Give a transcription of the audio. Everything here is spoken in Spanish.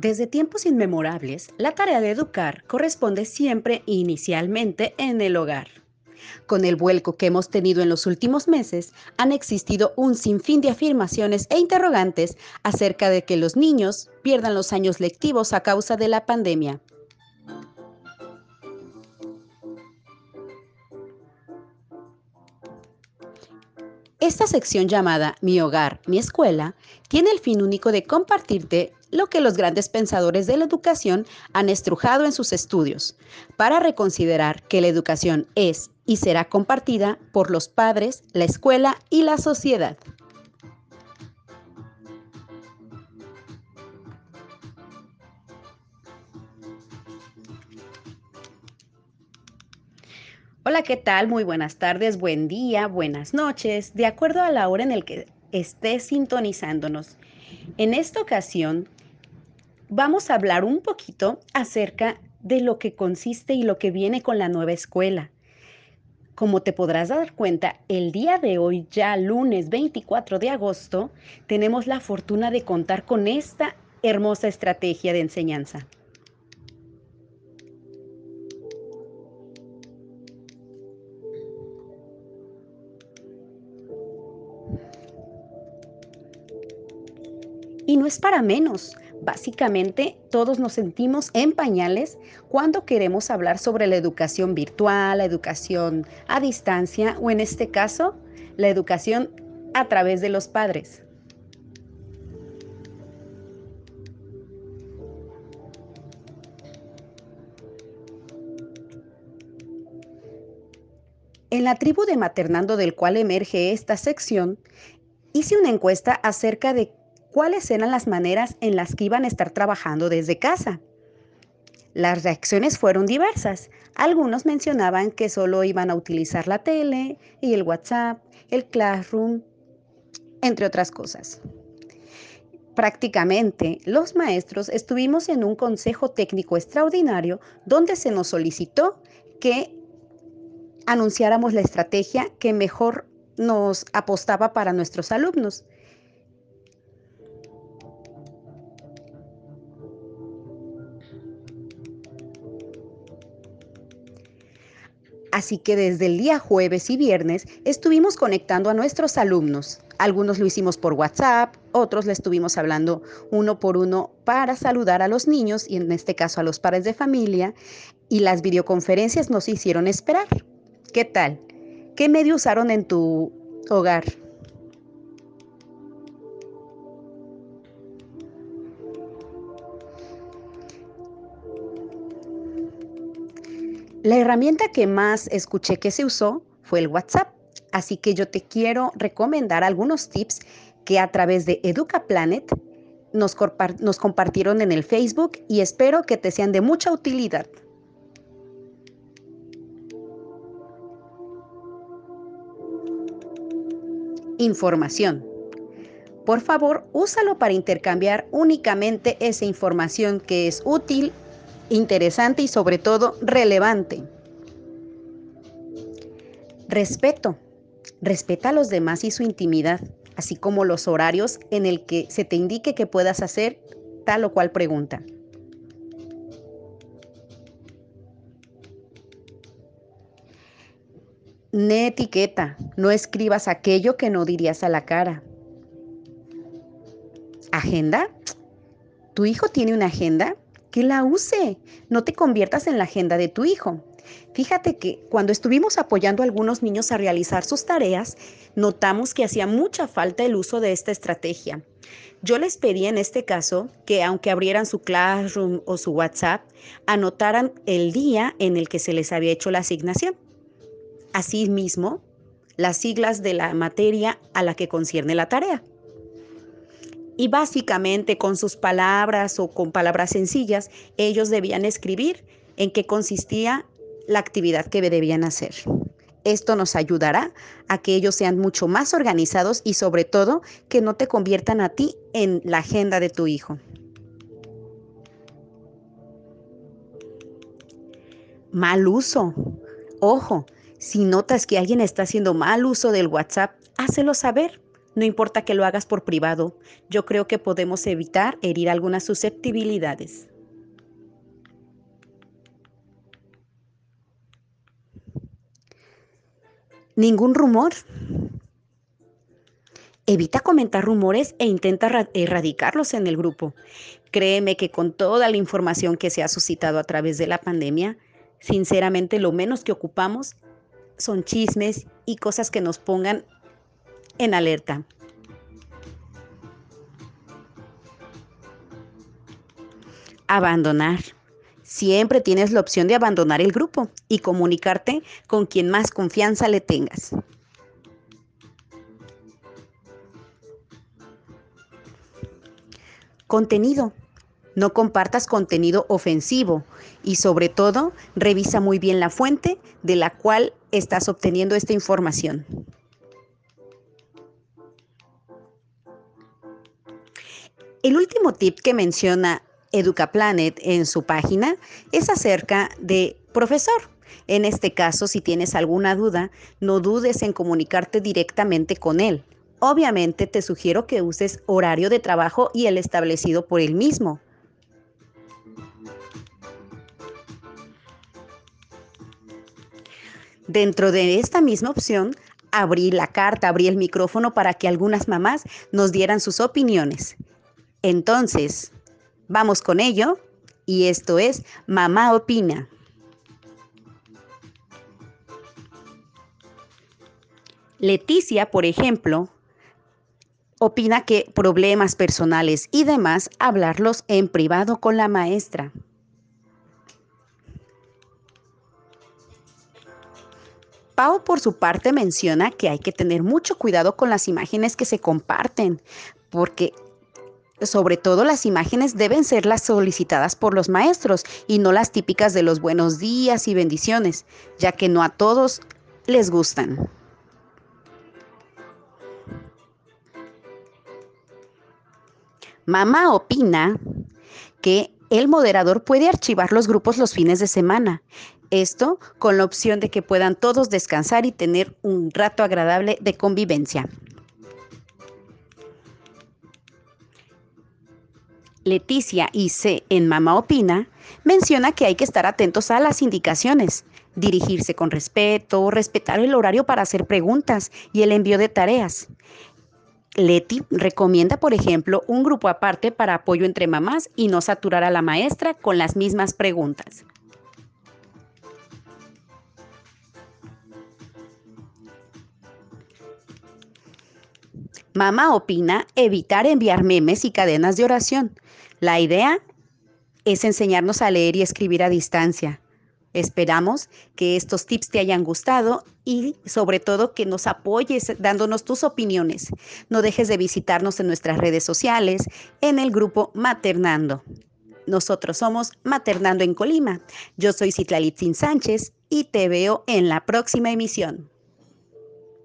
Desde tiempos inmemorables, la tarea de educar corresponde siempre inicialmente en el hogar. Con el vuelco que hemos tenido en los últimos meses, han existido un sinfín de afirmaciones e interrogantes acerca de que los niños pierdan los años lectivos a causa de la pandemia. Esta sección llamada Mi hogar, mi escuela, tiene el fin único de compartirte lo que los grandes pensadores de la educación han estrujado en sus estudios, para reconsiderar que la educación es y será compartida por los padres, la escuela y la sociedad. Hola, ¿qué tal? Muy buenas tardes, buen día, buenas noches, de acuerdo a la hora en el que estés sintonizándonos. En esta ocasión vamos a hablar un poquito acerca de lo que consiste y lo que viene con la nueva escuela. Como te podrás dar cuenta, el día de hoy, ya lunes 24 de agosto, tenemos la fortuna de contar con esta hermosa estrategia de enseñanza. Y no es para menos. Básicamente, todos nos sentimos en pañales cuando queremos hablar sobre la educación virtual, la educación a distancia o en este caso, la educación a través de los padres. En la tribu de Maternando del cual emerge esta sección, hice una encuesta acerca de cuáles eran las maneras en las que iban a estar trabajando desde casa. Las reacciones fueron diversas. Algunos mencionaban que solo iban a utilizar la tele y el WhatsApp, el Classroom, entre otras cosas. Prácticamente los maestros estuvimos en un consejo técnico extraordinario donde se nos solicitó que anunciáramos la estrategia que mejor nos apostaba para nuestros alumnos. Así que desde el día jueves y viernes estuvimos conectando a nuestros alumnos. Algunos lo hicimos por WhatsApp, otros le estuvimos hablando uno por uno para saludar a los niños y en este caso a los padres de familia y las videoconferencias nos hicieron esperar. ¿Qué tal? ¿Qué medio usaron en tu hogar? La herramienta que más escuché que se usó fue el WhatsApp, así que yo te quiero recomendar algunos tips que a través de EducaPlanet nos, nos compartieron en el Facebook y espero que te sean de mucha utilidad. Información. Por favor, úsalo para intercambiar únicamente esa información que es útil interesante y sobre todo relevante. Respeto. Respeta a los demás y su intimidad, así como los horarios en el que se te indique que puedas hacer tal o cual pregunta. Ne etiqueta, no escribas aquello que no dirías a la cara. ¿Agenda? ¿Tu hijo tiene una agenda? Que la use. No te conviertas en la agenda de tu hijo. Fíjate que cuando estuvimos apoyando a algunos niños a realizar sus tareas, notamos que hacía mucha falta el uso de esta estrategia. Yo les pedí en este caso que aunque abrieran su Classroom o su WhatsApp, anotaran el día en el que se les había hecho la asignación. Asimismo, las siglas de la materia a la que concierne la tarea y básicamente con sus palabras o con palabras sencillas, ellos debían escribir en qué consistía la actividad que debían hacer. Esto nos ayudará a que ellos sean mucho más organizados y sobre todo que no te conviertan a ti en la agenda de tu hijo. Mal uso. Ojo, si notas que alguien está haciendo mal uso del WhatsApp, hácelo saber No importa que lo hagas por privado, yo creo que podemos evitar herir algunas susceptibilidades. Ningún rumor. Evita comentar rumores e intenta erradicarlos en el grupo. Créeme que con toda la información que se ha suscitado a través de la pandemia, sinceramente lo menos que ocupamos son chismes y cosas que nos pongan en alerta. Abandonar. Siempre tienes la opción de abandonar el grupo y comunicarte con quien más confianza le tengas. Contenido. No compartas contenido ofensivo y sobre todo revisa muy bien la fuente de la cual estás obteniendo esta información. El último tip que menciona EducaPlanet en su página es acerca de profesor. En este caso, si tienes alguna duda, no dudes en comunicarte directamente con él. Obviamente te sugiero que uses horario de trabajo y el establecido por él mismo. Dentro de esta misma opción, abrí la carta, abrí el micrófono para que algunas mamás nos dieran sus opiniones. Entonces, vamos con ello y esto es Mamá Opina. Leticia, por ejemplo, opina que problemas personales y demás hablarlos en privado con la maestra. Pau, por su parte, menciona que hay que tener mucho cuidado con las imágenes que se comparten, porque sobre todo las imágenes deben ser las solicitadas por los maestros y no las típicas de los buenos días y bendiciones, ya que no a todos les gustan. Mamá opina que el moderador puede archivar los grupos los fines de semana esto con la opción de que puedan todos descansar y tener un rato agradable de convivencia. Leticia C. en Mama Opina menciona que hay que estar atentos a las indicaciones, dirigirse con respeto, respetar el horario para hacer preguntas y el envío de tareas. Leti recomienda, por ejemplo, un grupo aparte para apoyo entre mamás y no saturar a la maestra con las mismas preguntas. Mamá opina evitar enviar memes y cadenas de oración. La idea es enseñarnos a leer y escribir a distancia. Esperamos que estos tips te hayan gustado y sobre todo que nos apoyes dándonos tus opiniones. No dejes de visitarnos en nuestras redes sociales, en el grupo Maternando. Nosotros somos Maternando en Colima. Yo soy Citlalitzin Sánchez y te veo en la próxima emisión.